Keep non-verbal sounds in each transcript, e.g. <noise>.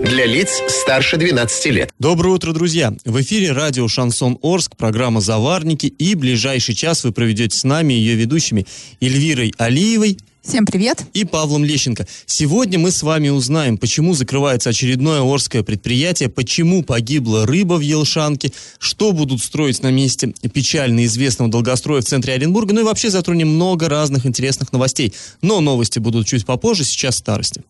Для лиц старше 12 лет. Доброе утро, друзья! В эфире радио «Шансон Орск», программа «Заварники» и ближайший час вы проведете с нами ее ведущими Эльвирой Алиевой Всем привет. и Павлом Лещенко. Сегодня мы с вами узнаем, почему закрывается очередное Орское предприятие, почему погибла рыба в Елшанке, что будут строить на месте печально известного долгостроя в центре Оренбурга, ну и вообще затронем много разных интересных новостей. Но новости будут чуть попозже, сейчас старости.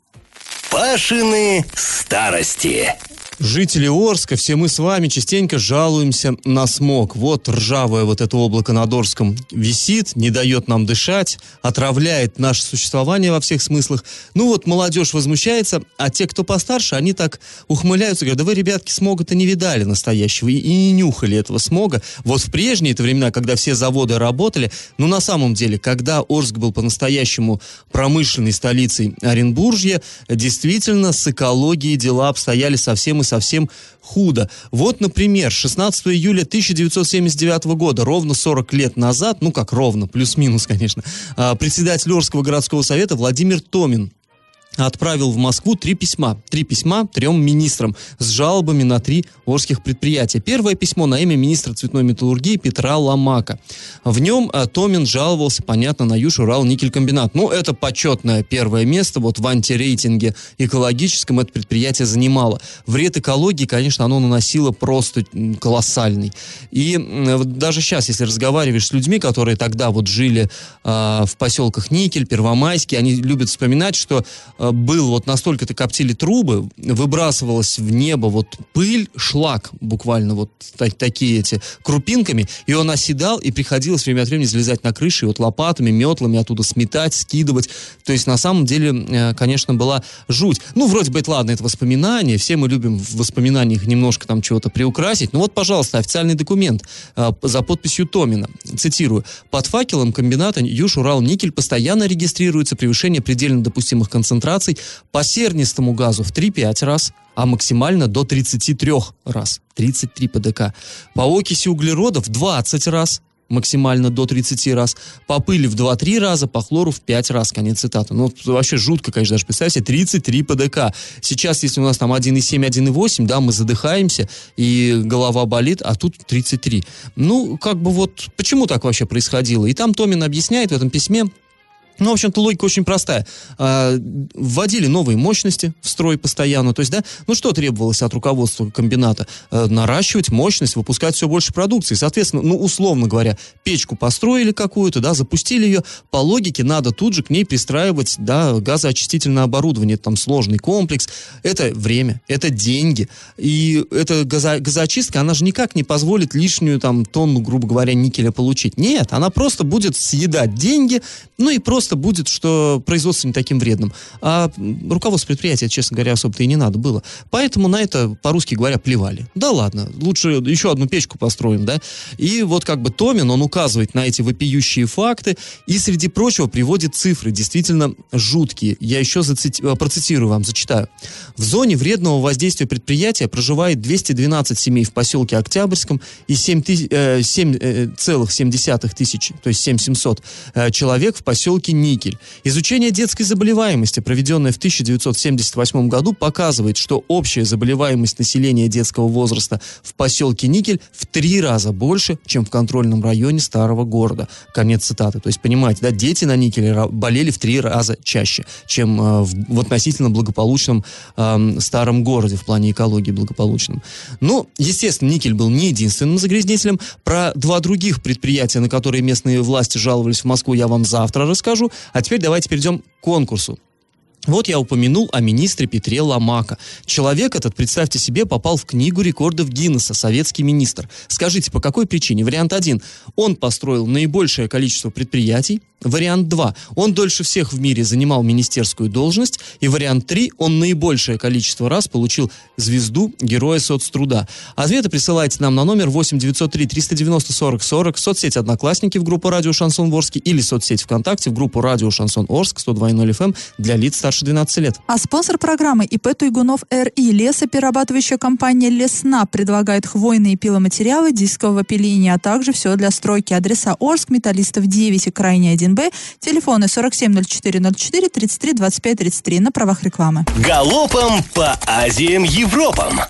Пашины старости. Жители Орска, все мы с вами частенько жалуемся на смог. Вот ржавое вот это облако над Орском висит, не дает нам дышать, отравляет наше существование во всех смыслах. Ну вот молодежь возмущается, а те, кто постарше, они так ухмыляются, говорят, да вы, ребятки, смога-то не видали настоящего и, не нюхали этого смога. Вот в прежние это времена, когда все заводы работали, ну на самом деле, когда Орск был по-настоящему промышленной столицей Оренбуржья, действительно с экологией дела обстояли совсем и совсем худо. Вот, например, 16 июля 1979 года, ровно 40 лет назад, ну как ровно, плюс-минус, конечно, а, председатель Орского городского совета Владимир Томин отправил в Москву три письма. Три письма трем министрам с жалобами на три орских предприятия. Первое письмо на имя министра цветной металлургии Петра Ломака. В нем а, Томин жаловался, понятно, на Юж-Урал никелькомбинат. Ну, это почетное первое место. Вот в антирейтинге экологическом это предприятие занимало. Вред экологии, конечно, оно наносило просто колоссальный. И даже сейчас, если разговариваешь с людьми, которые тогда вот жили а, в поселках Никель, Первомайский, они любят вспоминать, что а, был вот настолько-то коптили трубы, выбрасывалась в небо вот пыль, шлак буквально вот та- такие эти крупинками, и он оседал, и приходилось время от времени залезать на крыши, вот лопатами, метлами оттуда сметать, скидывать. То есть на самом деле, э, конечно, была жуть. Ну, вроде бы это ладно, это воспоминания, все мы любим в воспоминаниях немножко там чего-то приукрасить. Ну вот, пожалуйста, официальный документ э, за подписью Томина. Цитирую. Под факелом комбината Юж-Урал-Никель постоянно регистрируется превышение предельно допустимых концентраций по сернистому газу в 3-5 раз, а максимально до 33 раз. 33 ПДК. По окиси углерода в 20 раз, максимально до 30 раз, по пыли в 2-3 раза, по хлору в 5 раз, конец цитаты. Ну, вообще жутко, конечно, даже представь себе, 33 ПДК. Сейчас, если у нас там 1,7, 1,8, да, мы задыхаемся, и голова болит, а тут 33. Ну, как бы вот, почему так вообще происходило? И там Томин объясняет в этом письме, ну, в общем-то, логика очень простая. А, вводили новые мощности в строй постоянно. То есть, да, ну что требовалось от руководства комбината? Э, наращивать мощность, выпускать все больше продукции. Соответственно, ну, условно говоря, печку построили какую-то, да, запустили ее. По логике надо тут же к ней пристраивать, да, газоочистительное оборудование. Это там сложный комплекс. Это время, это деньги. И эта газо- газоочистка, она же никак не позволит лишнюю там тонну, грубо говоря, никеля получить. Нет, она просто будет съедать деньги, ну и просто будет, что производство не таким вредным. А руководство предприятия, честно говоря, особо-то и не надо было. Поэтому на это, по-русски говоря, плевали. Да ладно, лучше еще одну печку построим, да? И вот как бы Томин, он указывает на эти вопиющие факты и, среди прочего, приводит цифры, действительно жуткие. Я еще зацити- э, процитирую вам, зачитаю. В зоне вредного воздействия предприятия проживает 212 семей в поселке Октябрьском и 7 тысяч, э, 7,7 тысяч, то есть 7700 э, человек в поселке Никель. Изучение детской заболеваемости, проведенное в 1978 году, показывает, что общая заболеваемость населения детского возраста в поселке Никель в три раза больше, чем в контрольном районе старого города. Конец цитаты. То есть, понимаете, да, дети на Никеле болели в три раза чаще, чем э, в, в относительно благополучном эм, старом городе в плане экологии благополучном. Ну, естественно, Никель был не единственным загрязнителем. Про два других предприятия, на которые местные власти жаловались в Москву, я вам завтра расскажу. А теперь давайте перейдем к конкурсу. Вот я упомянул о министре Петре Ломака. Человек этот, представьте себе, попал в книгу рекордов Гиннесса, советский министр. Скажите, по какой причине? Вариант 1. Он построил наибольшее количество предприятий. Вариант 2. Он дольше всех в мире занимал министерскую должность. И вариант 3. Он наибольшее количество раз получил звезду Героя соцтруда. Ответы присылайте нам на номер 8 903 390 40 40, соцсеть Одноклассники в группу Радио Шансон Орск или соцсеть ВКонтакте в группу Радио Шансон Орск 102.0 FM для лиц старше старше 12 лет. А спонсор программы ИП Туйгунов РИ лесоперерабатывающая компания Лесна предлагает хвойные пиломатериалы дискового пиления, а также все для стройки. Адреса Орск, Металлистов 9 и Крайний 1Б. Телефоны 470404 33 25 33 на правах рекламы. Галопом по Азиям Европам!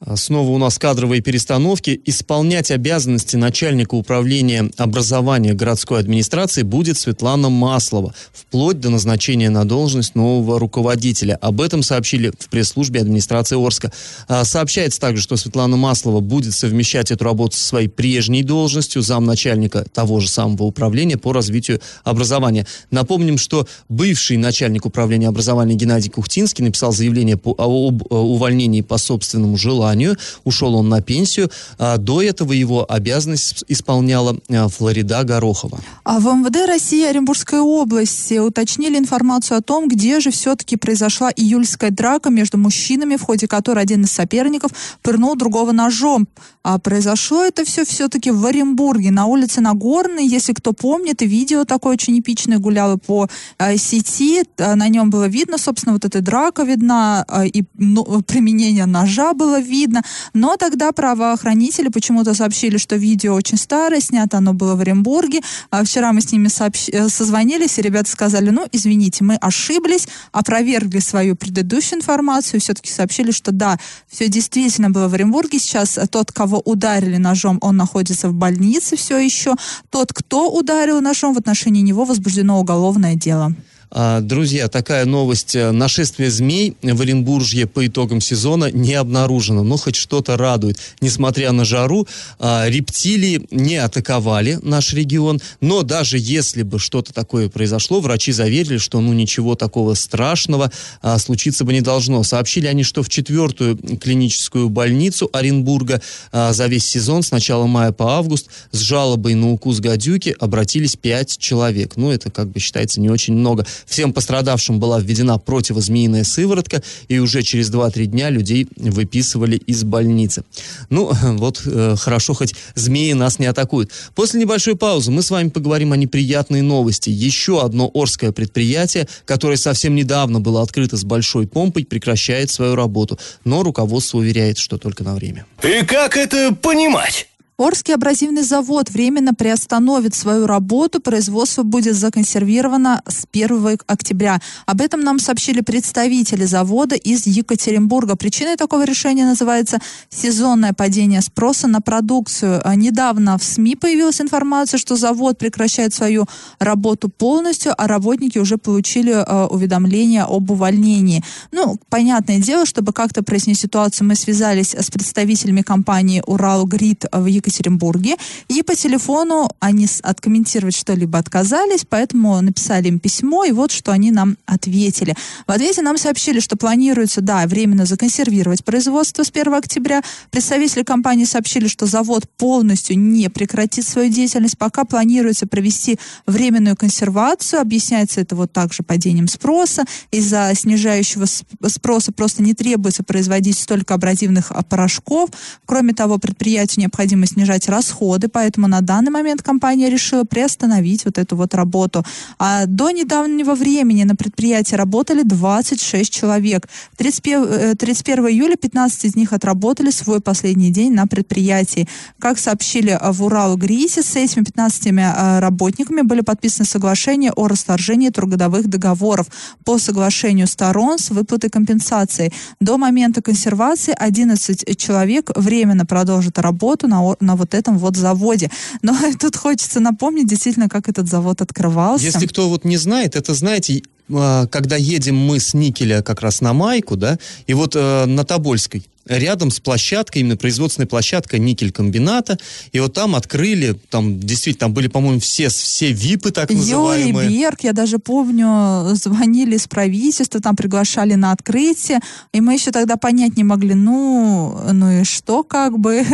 А снова у нас кадровые перестановки. Исполнять обязанности начальника управления образования городской администрации будет Светлана Маслова, вплоть до назначения на должность нового руководителя. Об этом сообщили в пресс-службе администрации Орска. А, сообщается также, что Светлана Маслова будет совмещать эту работу со своей прежней должностью замначальника того же самого управления по развитию образования. Напомним, что бывший начальник управления образования Геннадий Кухтинский написал заявление по, об увольнении по собственному желанию желанию. Ушел он на пенсию. А до этого его обязанность исполняла а, Флорида Горохова. А в МВД России Оренбургской области уточнили информацию о том, где же все-таки произошла июльская драка между мужчинами, в ходе которой один из соперников пырнул другого ножом. А произошло это все все-таки в Оренбурге, на улице Нагорной. Если кто помнит, видео такое очень эпичное гуляло по э, сети. На нем было видно, собственно, вот эта драка видна, э, и ну, применение ножа было видно видно. Но тогда правоохранители почему-то сообщили, что видео очень старое, снято оно было в Оренбурге. А вчера мы с ними сообщ... Э, созвонились, и ребята сказали, ну, извините, мы ошиблись, опровергли свою предыдущую информацию, все-таки сообщили, что да, все действительно было в Оренбурге. Сейчас тот, кого ударили ножом, он находится в больнице все еще. Тот, кто ударил ножом, в отношении него возбуждено уголовное дело. А, друзья, такая новость. Нашествие змей в Оренбуржье по итогам сезона не обнаружено. Но хоть что-то радует. Несмотря на жару, а, рептилии не атаковали наш регион. Но даже если бы что-то такое произошло, врачи заверили, что ну ничего такого страшного а, случиться бы не должно. Сообщили они, что в четвертую клиническую больницу Оренбурга за весь сезон с начала мая по август с жалобой на укус гадюки обратились пять человек. Ну, это как бы считается не очень много. Всем пострадавшим была введена противозмеиная сыворотка, и уже через 2-3 дня людей выписывали из больницы. Ну, <laughs> вот э, хорошо, хоть змеи нас не атакуют. После небольшой паузы мы с вами поговорим о неприятной новости. Еще одно Орское предприятие, которое совсем недавно было открыто с большой помпой, прекращает свою работу. Но руководство уверяет, что только на время. И как это понимать? Орский абразивный завод временно приостановит свою работу. Производство будет законсервировано с 1 октября. Об этом нам сообщили представители завода из Екатеринбурга. Причиной такого решения называется сезонное падение спроса на продукцию. А недавно в СМИ появилась информация, что завод прекращает свою работу полностью, а работники уже получили э, уведомление об увольнении. Ну, понятное дело, чтобы как-то прояснить ситуацию, мы связались с представителями компании «Уралгрид» в Екатеринбурге Екатеринбурге. И по телефону они откомментировать что-либо отказались, поэтому написали им письмо, и вот что они нам ответили. В ответе нам сообщили, что планируется, да, временно законсервировать производство с 1 октября. Представители компании сообщили, что завод полностью не прекратит свою деятельность, пока планируется провести временную консервацию. Объясняется это вот также падением спроса. Из-за снижающего спроса просто не требуется производить столько абразивных а, порошков. Кроме того, предприятию необходимо снижать расходы, поэтому на данный момент компания решила приостановить вот эту вот работу. А до недавнего времени на предприятии работали 26 человек. 31, 31 э, июля 15 из них отработали свой последний день на предприятии. Как сообщили в Урал Грисе, с этими 15 э, работниками были подписаны соглашения о расторжении трудовых договоров по соглашению сторон с выплатой компенсации. До момента консервации 11 человек временно продолжат работу на, на вот этом вот заводе. Но <laughs> тут хочется напомнить действительно, как этот завод открывался. Если кто вот не знает, это, знаете, а, когда едем мы с Никеля как раз на Майку, да, и вот э, на Тобольской рядом с площадкой, именно производственной площадкой никель-комбината, и вот там открыли, там действительно, там были, по-моему, все, все ВИПы так называемые. Юрий Берг, я даже помню, звонили с правительства, там приглашали на открытие, и мы еще тогда понять не могли, ну, ну и что как бы,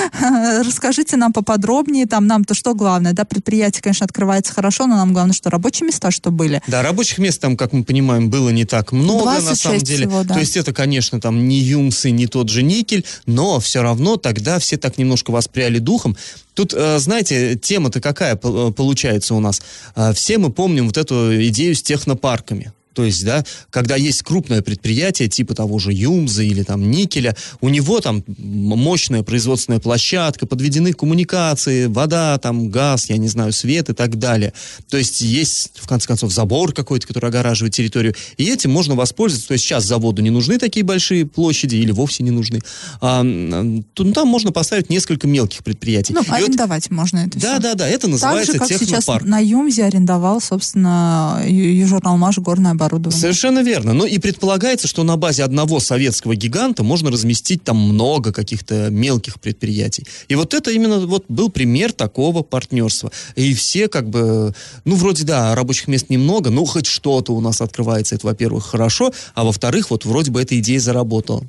<laughs> расскажите нам поподробнее, там нам-то что главное, да, предприятие, конечно, открывается хорошо, но нам главное, что рабочие места, что были. Да, рабочих мест там, как мы понимаем, было не так много, на самом деле. Всего, да. То есть это, конечно, там не юмсы, не тот же никель, но все равно тогда все так немножко воспряли духом. Тут, э, знаете, тема-то какая получается у нас? Э, все мы помним вот эту идею с технопарками То есть, да, когда есть крупное предприятие типа того же Юмза или там Никеля, у него там мощная производственная площадка, подведены коммуникации, вода, там газ, я не знаю, свет и так далее. То есть есть, в конце концов, забор какой-то, который огораживает территорию, и этим можно воспользоваться. То есть сейчас заводу не нужны такие большие площади или вовсе не нужны. А, то, ну, там можно поставить несколько мелких предприятий. Ну, и арендовать вот, можно это Да, все. да, да, это называется так же, как технопарк. сейчас на Юмзе арендовал, собственно, Южурналмаш горное оборудование. Совершенно верно. Ну и предполагается, что на базе одного советского гиганта можно разместить там много каких-то мелких предприятий. И вот это именно вот был пример такого партнерства. И все как бы, ну вроде да, рабочих мест немного, но хоть что-то у нас открывается, это, во-первых, хорошо, а во-вторых, вот вроде бы эта идея заработала.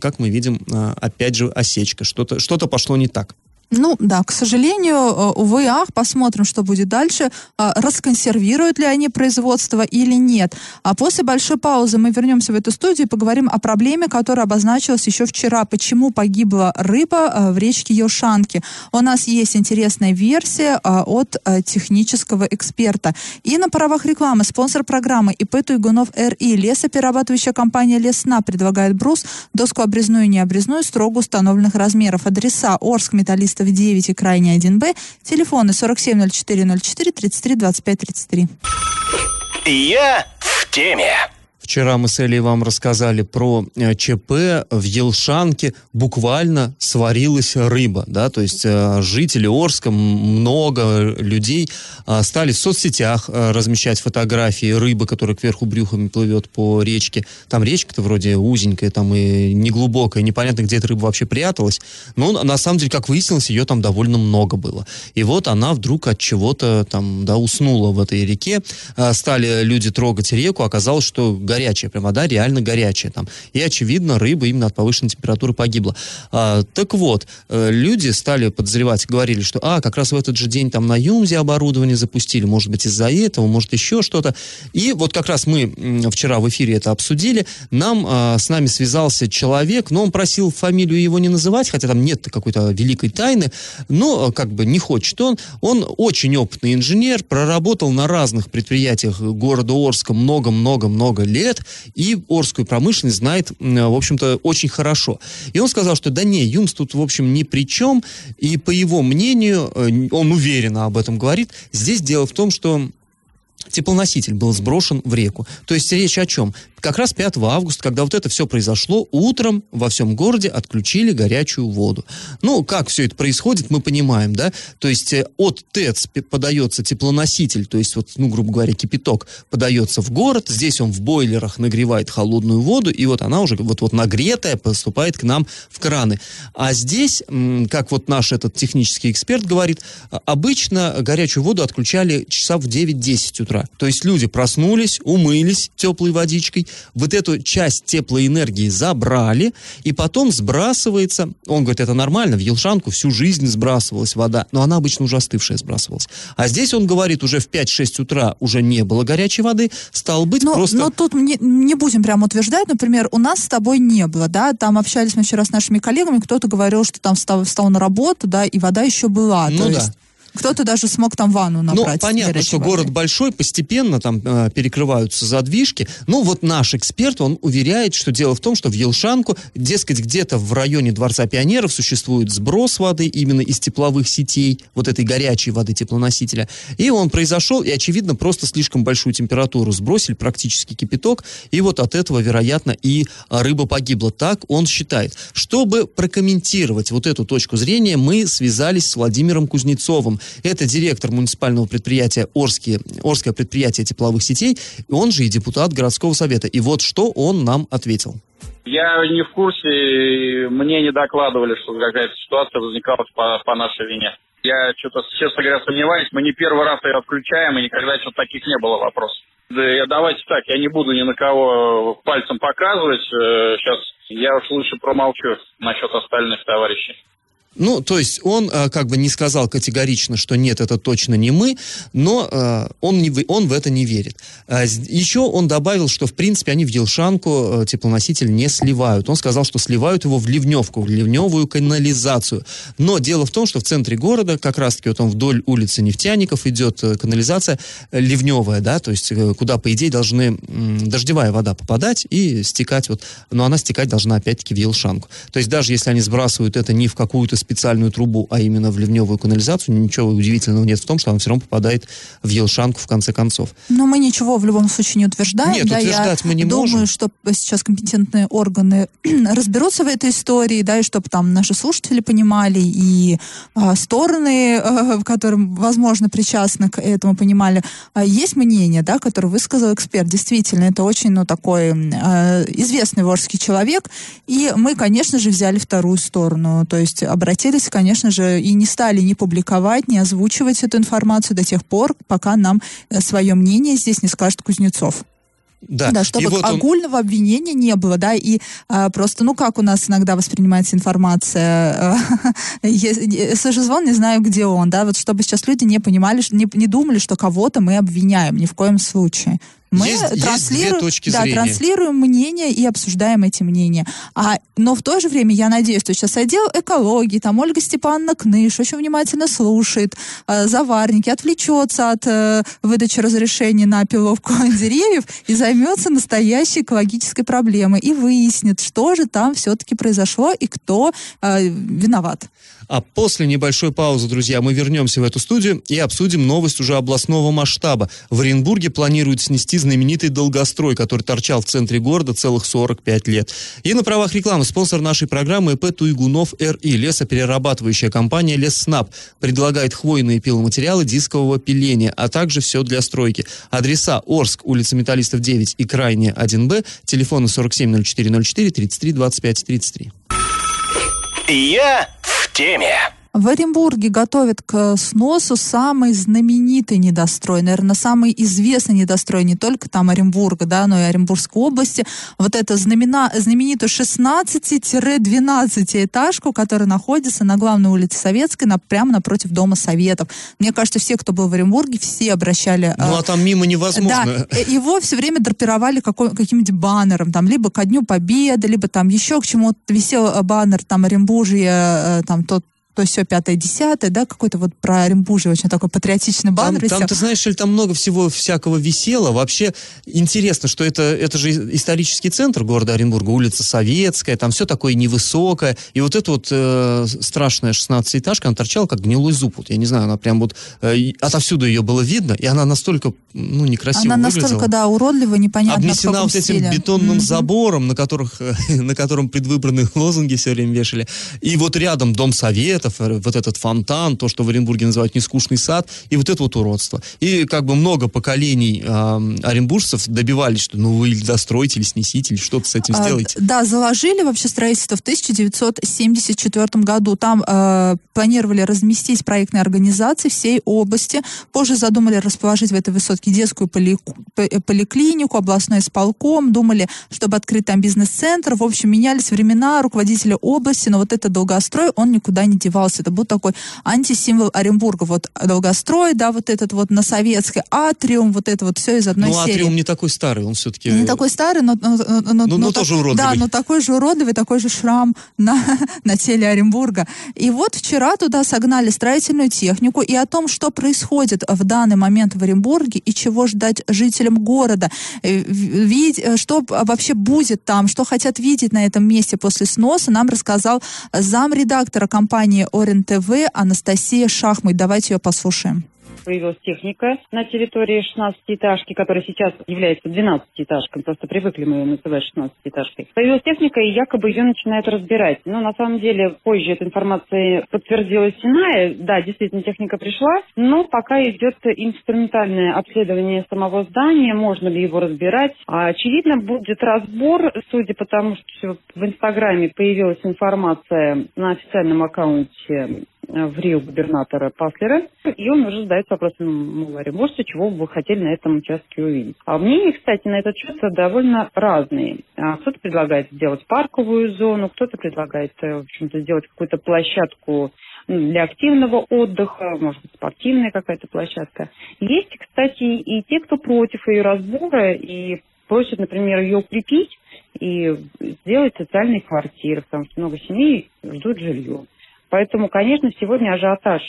Как мы видим, а, опять же, осечка. Что-то что пошло не так. Ну да, к сожалению, э, увы, ах, посмотрим, что будет дальше. А, расконсервируют ли они производство или нет. А после большой паузы мы вернемся в эту студию и поговорим о проблеме, которая обозначилась еще вчера. Почему погибла рыба э, в речке Йошанки. У нас есть интересная версия э, от технического эксперта. И на правах рекламы спонсор программы ИП Туйгунов РИ лесоперерабатывающая компания Лесна предлагает брус, доску обрезную и необрезную строго установленных размеров. Адреса Орск, Металлист Фастов 9 и крайне 1Б. Телефоны 470404 33 25 33. Я в теме. Вчера мы с Элей вам рассказали про э, ЧП в Елшанке. Буквально сварилась рыба, да, то есть э, жители Орска, много людей э, стали в соцсетях размещать фотографии рыбы, которая кверху брюхами плывет по речке. Там речка-то вроде узенькая, там и неглубокая, непонятно, где эта рыба вообще пряталась. Но на самом деле, как выяснилось, ее там довольно много было. И вот она вдруг от чего-то там, да, уснула в этой реке. Стали люди трогать реку, оказалось, что горячая, прям вода реально горячая там. И, очевидно, рыба именно от повышенной температуры погибла. А, так вот, э, люди стали подозревать, говорили, что, а, как раз в этот же день там на Юмзе оборудование запустили, может быть, из-за этого, может, еще что-то. И вот как раз мы вчера в эфире это обсудили, нам, а, с нами связался человек, но он просил фамилию его не называть, хотя там нет какой-то великой тайны, но как бы не хочет он. Он очень опытный инженер, проработал на разных предприятиях города Орска много-много-много лет, и Орскую промышленность знает, в общем-то, очень хорошо. И он сказал, что да не, Юмс тут, в общем, ни при чем, и по его мнению, э, он уверенно об этом говорит, здесь дело в том, что теплоноситель был сброшен в реку. То есть речь о чем? как раз 5 августа, когда вот это все произошло, утром во всем городе отключили горячую воду. Ну, как все это происходит, мы понимаем, да? То есть э, от ТЭЦ подается теплоноситель, то есть вот, ну, грубо говоря, кипяток подается в город, здесь он в бойлерах нагревает холодную воду, и вот она уже вот-вот нагретая поступает к нам в краны. А здесь, как вот наш этот технический эксперт говорит, а, обычно горячую воду отключали часа в 9-10 утра. То есть люди проснулись, умылись теплой водичкой, вот эту часть теплой энергии забрали, и потом сбрасывается, он говорит, это нормально, в Елшанку всю жизнь сбрасывалась вода, но она обычно уже остывшая сбрасывалась. А здесь он говорит, уже в 5-6 утра уже не было горячей воды, стал быть но, просто... Но тут не, не будем прям утверждать, например, у нас с тобой не было, да, там общались мы вчера с нашими коллегами, кто-то говорил, что там встал, встал на работу, да, и вода еще была. Ну да. Есть кто-то даже смог там ванну ну, набрать. Ну, понятно, что воды. город большой, постепенно там э, перекрываются задвижки. Ну, вот наш эксперт, он уверяет, что дело в том, что в Елшанку, дескать, где-то в районе Дворца пионеров существует сброс воды именно из тепловых сетей, вот этой горячей воды теплоносителя. И он произошел, и, очевидно, просто слишком большую температуру сбросили, практически кипяток, и вот от этого, вероятно, и рыба погибла. Так он считает. Чтобы прокомментировать вот эту точку зрения, мы связались с Владимиром Кузнецовым, это директор муниципального предприятия Орские, Орское предприятие тепловых сетей, он же и депутат городского совета. И вот что он нам ответил. Я не в курсе, мне не докладывали, что какая-то ситуация возникала по, по нашей вине. Я что-то, честно говоря, сомневаюсь. Мы не первый раз ее отключаем, и никогда что-то таких не было вопросов. Да, давайте так, я не буду ни на кого пальцем показывать. Сейчас э, я уж лучше промолчу насчет остальных товарищей. Ну, то есть он э, как бы не сказал категорично, что нет, это точно не мы, но э, он, не, он в это не верит. А, еще он добавил, что в принципе они в Елшанку э, теплоноситель не сливают. Он сказал, что сливают его в ливневку, в ливневую канализацию. Но дело в том, что в центре города, как раз-таки вот он вдоль улицы Нефтяников идет э, канализация э, ливневая, да, то есть э, куда, по идее, должны э, дождевая вода попадать и стекать вот, но она стекать должна опять-таки в Елшанку. То есть даже если они сбрасывают это не в какую-то специальную трубу, а именно в ливневую канализацию, ничего удивительного нет в том, что она все равно попадает в Елшанку в конце концов. Но мы ничего в любом случае не утверждаем. Нет, да, утверждать я мы не думаю, можем. что сейчас компетентные органы <clears throat> разберутся в этой истории, да, и чтобы там наши слушатели понимали, и а, стороны, а, <laughs> которым, возможно, причастны к этому, понимали. А, есть мнение, да, которое высказал эксперт. Действительно, это очень, ну, такой а, известный ворский человек, и мы, конечно же, взяли вторую сторону, то есть обратились, конечно же, и не стали ни публиковать, ни озвучивать эту информацию до тех пор, пока нам свое мнение здесь не скажет Кузнецов. Да, Да, чтобы и вот он- огульного обвинения не было, да, и а, просто, ну, как у нас иногда воспринимается информация, э, <laughs> е- слышу звон, не знаю, где он, да, вот чтобы сейчас люди не понимали, не думали, что кого-то мы обвиняем, ни в коем случае. Мы Есть- есть транслируем, точки да, зрения. транслируем мнения и обсуждаем эти мнения. А, но в то же время я надеюсь, что сейчас отдел экологии, там Ольга Степановна Кныш очень внимательно слушает э, заварники, отвлечется от э, выдачи разрешений на пиловку <laughs> деревьев и займется настоящей экологической проблемой и выяснит, что же там все-таки произошло и кто э, виноват. А после небольшой паузы, друзья, мы вернемся в эту студию и обсудим новость уже областного масштаба. В Оренбурге планируют снести знаменитый долгострой, который торчал в центре города целых 45 лет. И на правах рекламы спонсор нашей программы ИП Туйгунов РИ, лесоперерабатывающая компания Лесснаб, предлагает хвойные пиломатериалы дискового пиления, а также все для стройки. Адреса Орск, улица Металлистов 9 и Крайняя 1Б, телефоны 470404 33 25 33. Я теме. В Оренбурге готовят к сносу самый знаменитый недострой, наверное, самый известный недострой не только там Оренбурга, да, но и Оренбургской области. Вот это знамена, знаменитую 16-12 этажку, которая находится на главной улице Советской, на, прямо напротив Дома Советов. Мне кажется, все, кто был в Оренбурге, все обращали... Ну, э, а там мимо невозможно. да, его все время драпировали какой- каким-нибудь баннером, там, либо ко Дню Победы, либо там еще к чему-то висел э, баннер, там, Оренбуржье, э, там, тот то все пятое, десятое, да, какой-то вот про Оренбуржье очень такой патриотичный Там, баннер. там, висел. ты знаешь, Эль, там много всего всякого висело. Вообще интересно, что это, это же исторический центр города Оренбурга, улица Советская, там все такое невысокое. И вот эта вот э, страшная 16-этажка, она торчала как гнилой зуб. Вот, я не знаю, она прям вот э, отовсюду ее было видно, и она настолько, ну, некрасиво Она выглядела. настолько, да, уродлива, непонятно Обнесена вот этим стиле. бетонным Мгм. забором, на, которых, <laughs> на котором предвыборные лозунги все время вешали. И вот рядом Дом Советов, э, вот этот фонтан, то, что в Оренбурге называют нескучный сад, и вот это вот уродство. И как бы много поколений э, оренбуржцев добивались, что ну вы или достроите, или снесите, или что-то с этим А, сделаете. Да, заложили вообще строительство в 1974 году. Там э, планировали разместить проектные организации всей области. Позже задумали расположить в этой высотке детскую полику- п- э, поликлинику, областной исполком. Думали, чтобы открыть там бизнес-центр. В общем, менялись времена руководителя области, но вот этот долгострой, он никуда не девался. Это был такой антисимвол Оренбурга. Вот долгострой, да, вот этот вот на Советской, атриум, вот это вот все из одной Ну, серии. Атриум не такой старый, он все-таки... Не такой старый, но, но, но- Ну, но так- тоже уродливый. Да, но такой же уродливый, такой же шрам <laughs> на, на теле Оренбурга. И вот вчера туда согнали строительную технику и о том, что происходит в данный момент в Оренбурге и чего ждать жителям города, э, э, что вообще будет там, что хотят видеть на этом месте после сноса, нам рассказал замредактора компании Орен ТВ Анастасия Шахмой. Давайте ее послушаем. Появилась техника на территории 16-этажки, которая сейчас является 12-этажкой, просто привыкли мы ее называть 16-этажкой. Появилась техника, и якобы ее начинают разбирать. Но на самом деле позже эта информация подтвердилась иная. Да, действительно, техника пришла, но пока идет инструментальное обследование самого здания, можно ли его разбирать. А, очевидно, будет разбор, судя по тому, что в Инстаграме появилась информация на официальном аккаунте в Рио губернатора Паслера, и он уже задается вопросом, мол, оренбуржцы, чего бы вы хотели на этом участке увидеть. А мнения, кстати, на этот счет довольно разные. А кто-то предлагает сделать парковую зону, кто-то предлагает, э, в общем-то, сделать какую-то площадку для активного отдыха, может быть, спортивная какая-то площадка. Есть, кстати, и те, кто против ее разбора и просят, например, ее укрепить и сделать социальные квартиры, потому что много семей ждут жилье. Поэтому, конечно, сегодня ажиотаж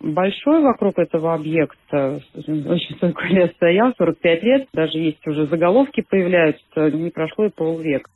большой вокруг этого объекта. Очень столько лет стоял, 45 лет. Даже есть уже заголовки появляются, не прошло и полвека.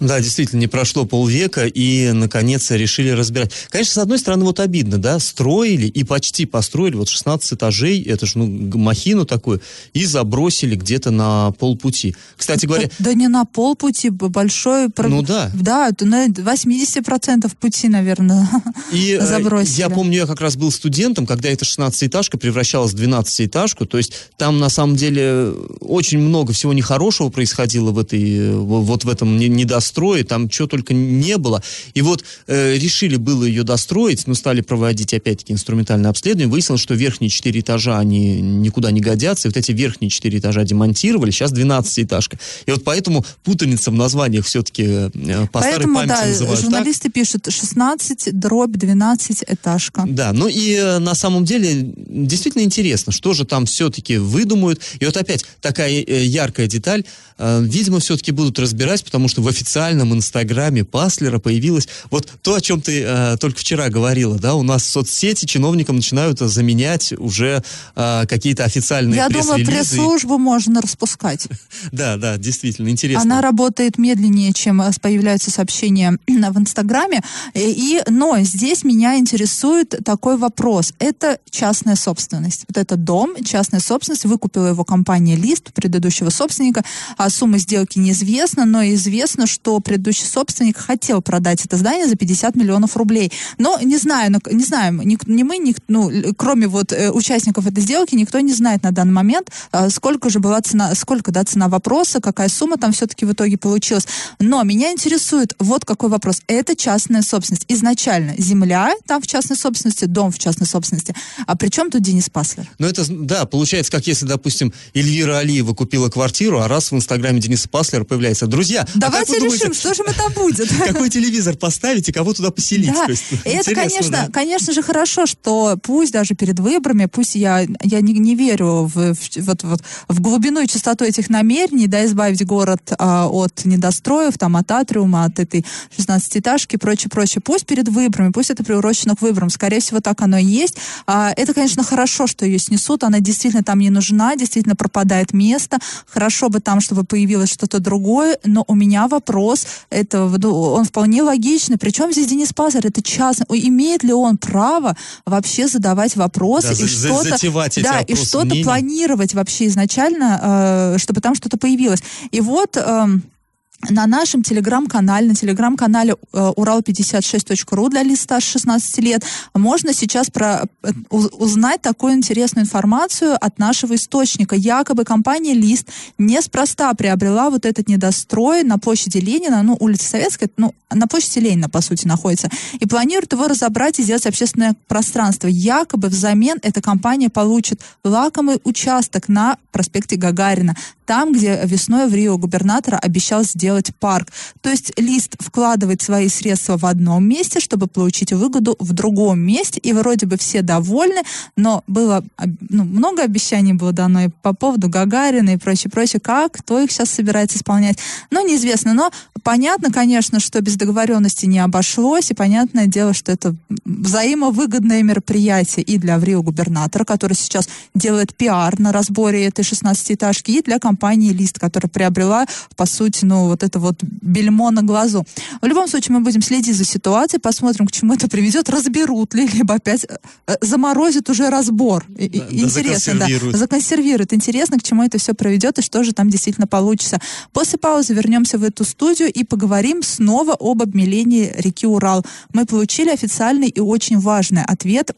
Да, действительно, не прошло полвека, и, наконец, решили разбирать. Конечно, с одной стороны, вот обидно, да, строили и почти построили, вот 16 этажей, это же, ну, махину такую, и забросили где-то на полпути. Кстати говоря... Да, да не на полпути, большой... Ну да. Да, это на 80% пути, наверное, <laughs> и, забросили. Я помню, я как раз был студентом, когда эта 16-этажка превращалась в 12-этажку, то есть там, на самом деле, очень много всего нехорошего происходило в этой, вот в этом недостатке достроить, там что только не было. И вот э, решили было ее достроить, но стали проводить опять-таки инструментальное обследование, выяснилось, что верхние четыре этажа, они никуда не годятся, и вот эти верхние четыре этажа демонтировали, сейчас 12-этажка. И вот поэтому путаница в названиях все-таки э, по поэтому, старой памяти да, называют журналисты так. пишут 16 дробь 12 этажка. Да, ну и э, на самом деле действительно интересно, что же там все-таки выдумают. И вот опять такая э, яркая деталь, э, видимо, все-таки будут разбирать, потому что в официальном инстаграме Паслера появилось вот то, о чем ты э, только вчера говорила, да, у нас соцсети чиновникам начинают заменять уже э, какие-то официальные Я думаю, пресс-службу можно распускать. <laughs> Да, да, действительно, интересно. Она работает медленнее, чем э, появляются сообщения <clears throat> в Инстаграме. И, но здесь меня интересует такой вопрос. Это частная собственность. Вот это дом, частная собственность. Выкупила его компания «Лист» предыдущего собственника. А сумма сделки неизвестна, но известно, что предыдущий собственник хотел продать это здание за 50 миллионов рублей. Но не знаю, не знаем, ни, ни мы, ни, ну, кроме вот э, участников этой сделки, никто не знает на данный момент, э, сколько же была цена, сколько, да, цена вопроса, какая сумма там все-таки в итоге получилась. Но меня интересует вот какой вопрос. Это частная собственность. Изначально земля там в частной собственности, дом в частной собственности. А при чем тут Денис Паслер? Ну это, да, получается, как если, допустим, Эльвира Алиева купила квартиру, а раз в инстаграме Дениса Паслера появляется. Друзья, Давайте а решим, что же мы там будет. <laughs> Какой телевизор поставить и кого туда поселить? Да, есть, это, конечно, да? конечно же хорошо, что пусть даже перед выборами, пусть я, я не, не верю в, в, вот, вот, в глубину и чистоту этих намерений, да, избавить город а, от недостроев, там, от атриума, от этой 16-этажки и прочее, прочее. Пусть перед выборами, пусть это приурочено к выборам, скорее всего, так оно и есть. А, это, конечно, хорошо, что ее снесут, она действительно там не нужна, действительно пропадает место. Хорошо бы там, чтобы появилось что-то другое, но у меня вопрос, это, он вполне логичный. Причем здесь Денис Пазар, это частно. Имеет ли он право вообще задавать вопросы да, и что-то, да, и что-то планировать вообще изначально, э, чтобы там что-то появилось. И вот... Э, на нашем телеграм-канале, на телеграм-канале э, урал56.ру для листа 16 лет, можно сейчас про, э, узнать такую интересную информацию от нашего источника. Якобы компания «Лист» неспроста приобрела вот этот недострой на площади Ленина, ну, улица Советская, ну, на площади Ленина, по сути, находится, и планирует его разобрать и сделать общественное пространство. Якобы взамен эта компания получит лакомый участок на проспекте Гагарина, там, где весной в Рио губернатора обещал сделать парк. То есть Лист вкладывает свои средства в одном месте, чтобы получить выгоду в другом месте, и вроде бы все довольны, но было ну, много обещаний было дано и по поводу Гагарина и прочее, прочее. Как, кто их сейчас собирается исполнять, ну, неизвестно. Но понятно, конечно, что без договоренности не обошлось, и понятное дело, что это взаимовыгодное мероприятие и для Рио губернатора, который сейчас делает пиар на разборе этой 16-этажки, и для компании Лист, которая приобрела, по сути, ну, вот это вот бельмо на глазу. В любом случае, мы будем следить за ситуацией, посмотрим, к чему это приведет, разберут ли, либо опять э, заморозят уже разбор. Да, Интересно, да, законсервируют. да. Законсервируют. Интересно, к чему это все приведет и что же там действительно получится. После паузы вернемся в эту студию и поговорим снова об обмелении реки Урал. Мы получили официальный и очень важный ответ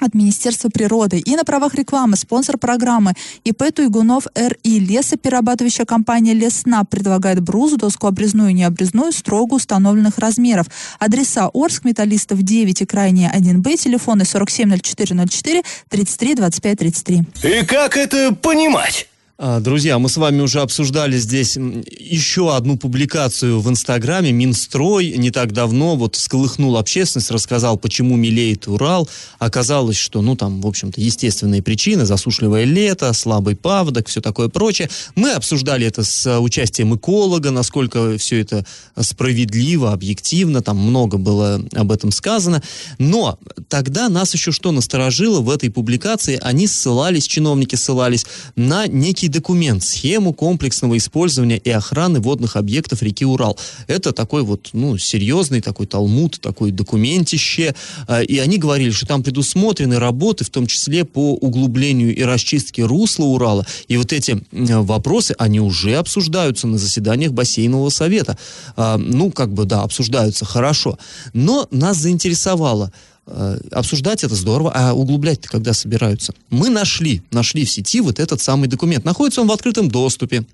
от Министерства природы. И на правах рекламы спонсор программы ИП Туйгунов РИ. Лесоперерабатывающая компания Лесна предлагает брузу, доску обрезную и необрезную строго установленных размеров. Адреса Орск, Металлистов 9 и крайние 1Б, телефоны 470404 33 25 33. И как это понимать? А, Друзья, мы с вами уже обсуждали здесь еще одну публикацию в Инстаграме. Минстрой не так давно вот всколыхнул общественность, рассказал, почему мелеет Урал. Оказалось, что, ну, там, в общем-то, естественные причины, засушливое лето, слабый паводок, все такое прочее. Мы обсуждали это с участием эколога, насколько все это справедливо, объективно, там много было об этом сказано. Но тогда нас еще что насторожило в этой публикации? Они ссылались, чиновники ссылались на некий документ, схему комплексного использования и охраны водных объектов реки Урал. Это такой вот, ну, серьезный такой талмуд, такой документище. А, И они говорили, что там предусмотрены работы, в том числе по углублению и расчистке русла Урала. И вот эти вопросы, они уже обсуждаются на заседаниях бассейнового совета. А, Ну, как бы, да, обсуждаются хорошо. Но нас заинтересовало, обсуждать это здорово, а углублять-то когда собираются? Мы нашли, нашли в сети вот этот самый документ. Находится он в открытом доступе.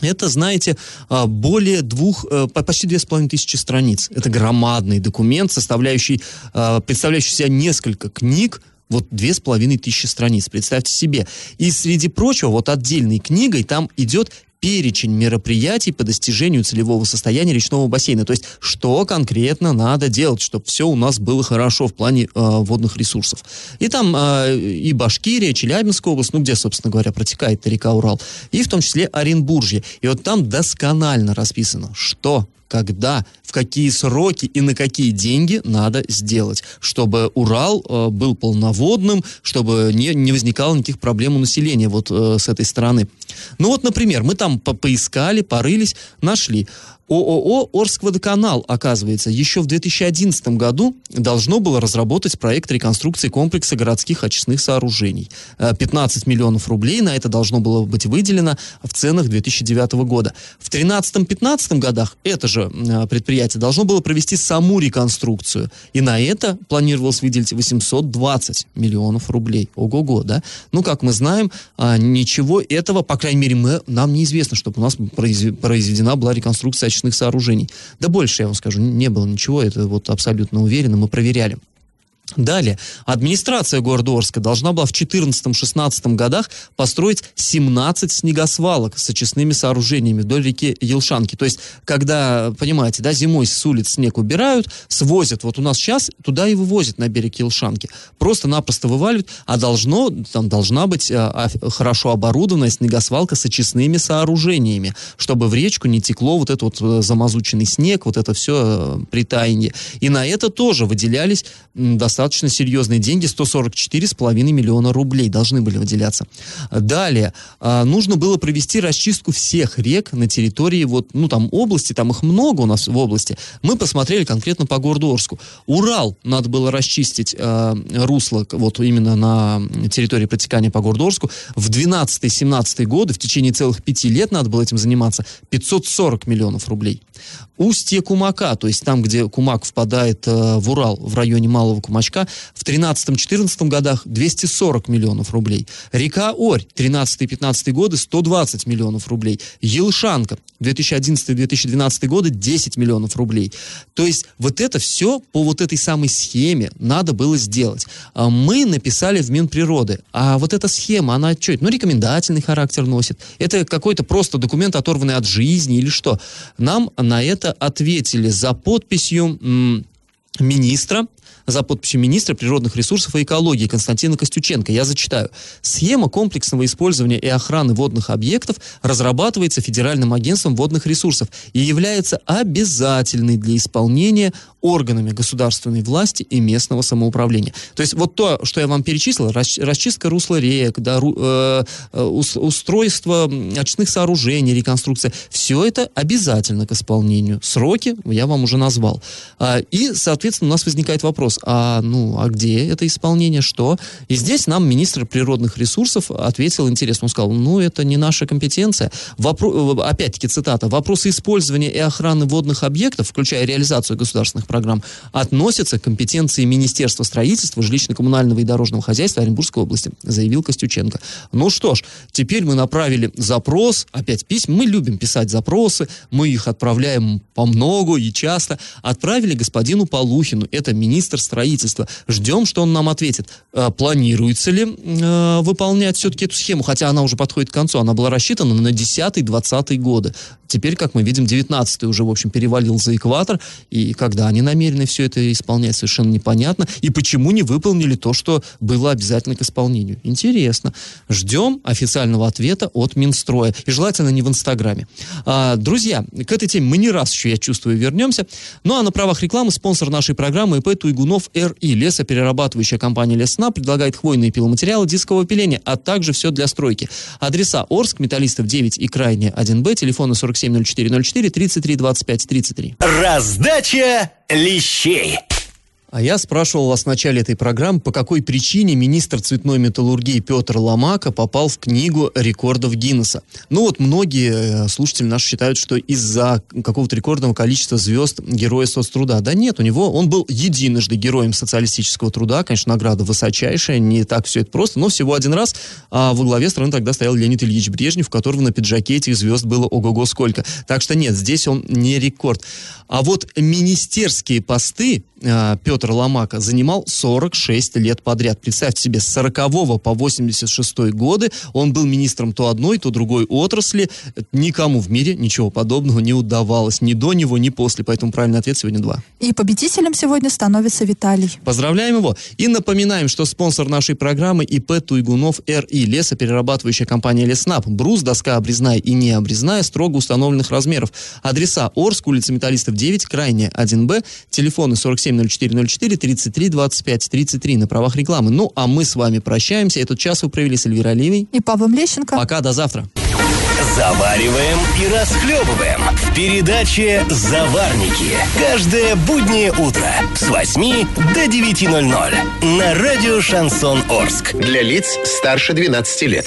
Это, знаете, а, более двух, э, по- почти две с половиной тысячи страниц. Это громадный документ, составляющий, представляющий себя несколько книг, вот две с половиной тысячи страниц, представьте себе. И среди прочего, вот отдельной книгой там идет перечень мероприятий по достижению целевого состояния речного бассейна. То есть, что конкретно надо делать, чтобы все у нас было хорошо в плане э, водных ресурсов. И там э, и Башкирия, Челябинская область, ну, где, собственно говоря, протекает река Урал, и в том числе Оренбуржье. И вот там досконально расписано, что когда, в какие сроки и на какие деньги надо сделать, чтобы Урал э, был полноводным, чтобы не, не возникало никаких проблем у населения вот э, с этой стороны. Ну вот, например, мы там по- поискали, порылись, нашли. ООО «Орскводоканал», оказывается, еще в 2011 году должно было разработать проект реконструкции комплекса городских очистных сооружений. Э, 15 миллионов рублей на это должно было быть выделено в ценах 2009 года. В 2013-2015 годах это же э, предприятие должно было провести саму реконструкцию. И на это планировалось выделить 820 миллионов рублей. Ого-го, да? Ну, как мы знаем, а, ничего этого, по крайней мере, мы, нам неизвестно, чтобы у нас произве- произведена была реконструкция очистных сооружений. Да больше, я вам скажу, не было ничего, это вот абсолютно уверенно, мы проверяли. Далее, администрация города Орска должна была в 2014-2016 годах построить 17 снегосвалок с очистными сооружениями вдоль реки Елшанки. То есть, когда, понимаете, да, зимой с улиц снег убирают, свозят, вот у нас сейчас туда и вывозят на берег Елшанки. Просто-напросто вываливают, а должно, там должна быть а, а, хорошо оборудованная снегосвалка с очистными сооружениями, чтобы в речку не текло вот этот вот э, замазученный снег, вот это все притаяние. И на это тоже выделялись м, достаточно серьезные деньги, 144,5 миллиона рублей должны были выделяться. Далее, а, нужно было провести расчистку всех рек на территории вот, ну, там, области, там их много у нас в области. Мы посмотрели конкретно по городу Орску. Урал надо было расчистить э, русло вот именно на территории протекания по городу Орску. В 12-17 годы, в течение целых пяти лет надо было этим заниматься, 540 миллионов рублей. Устье Кумака, то есть там, где Кумак впадает э, в Урал, в районе Малого Кумачка, в 13-14 годах 240 миллионов рублей. Река Орь, 13-15 годы, 120 миллионов рублей. Елшанка, 2011-2012 годы, 10 миллионов рублей. То есть вот это все по вот этой самой схеме надо было сделать. А Мы написали в Минприроды, а вот эта схема, она что? Ну, рекомендательный характер носит. Это какой-то просто документ, оторванный от жизни или что? Нам на это ответили за подписью министра, за подписью министра природных ресурсов и экологии Константина Костюченко. Я зачитаю. Схема комплексного использования и охраны водных объектов разрабатывается Федеральным агентством водных ресурсов и является обязательной для исполнения органами государственной власти и местного самоуправления. То есть вот то, что я вам перечислил, расч- расчистка русла рек, да, э, э, ус- устройство м, очистных сооружений, реконструкция, все это обязательно к исполнению. Сроки я вам уже назвал. А, И, соответственно, у нас возникает вопрос, а, ну, а где это исполнение, что? И здесь нам министр природных ресурсов ответил интересно. Он сказал, ну, это не наша компетенция. Вопро... Опять-таки цитата. Вопросы использования и охраны водных объектов, включая реализацию государственных программ, относятся к компетенции Министерства строительства, жилищно-коммунального и дорожного хозяйства Оренбургской области, заявил Костюченко. Ну что ж, теперь мы направили запрос, опять письма, мы любим писать запросы, мы их отправляем по много и часто. Отправили господину Полухину, это министр строительства. Ждем, что он нам ответит. Э, планируется ли э, выполнять все-таки эту схему, хотя она уже подходит к концу, она была рассчитана на 10-20 годы. Теперь, как мы видим, 19-й уже, в общем, перевалил за экватор, и когда они намерены все это исполнять, совершенно непонятно. И почему не выполнили то, что было обязательно к исполнению. Интересно. Ждем официального ответа от Минстроя. И желательно не в Инстаграме. А, друзья, к этой теме мы не раз еще, я чувствую, вернемся. Ну а на правах рекламы спонсор нашей программы ИП Туйгунов РИ. Лесоперерабатывающая компания Лесна предлагает хвойные пиломатериалы дискового пиления, а также все для стройки. Адреса Орск, Металлистов 9 и Крайне 1Б, телефоны 47 04 04 33 25 33. Раздача лещей. А я спрашивал вас в начале этой программы, по какой причине министр цветной металлургии Петр Ломака попал в книгу рекордов Гиннесса. Ну вот многие э, слушатели наши считают, что из-за какого-то рекордного количества звезд героя соцтруда. Да нет, у него он был единожды героем социалистического труда, конечно, награда высочайшая, не так все это просто, но всего один раз а во главе страны тогда стоял Леонид Ильич Брежнев, у которого на пиджаке этих звезд было ого-го сколько. Так что нет, здесь он не рекорд. А вот министерские посты э, Петр Ломака занимал 46 лет подряд. Представьте себе, с 40 по 86 годы он был министром то одной, то другой отрасли. Никому в мире ничего подобного не удавалось. Ни до него, ни после. Поэтому правильный ответ сегодня два. И победителем сегодня становится Виталий. Поздравляем его. И напоминаем, что спонсор нашей программы ИП Туйгунов РИ. Лесоперерабатывающая компания Леснап. Брус, доска обрезная и не обрезная, строго установленных размеров. Адреса Орск, улица Металлистов 9, крайне 1Б, телефоны 470404 33 25 33 на правах рекламы. Ну, а мы с вами прощаемся. Этот час вы провели с Эльвирой Алиевой. И Павлом Лещенко. Пока, до завтра. Завариваем и расхлебываем в передаче «Заварники». Каждое буднее утро с 8 до 9.00 на радио «Шансон Орск». Для лиц старше 12 лет.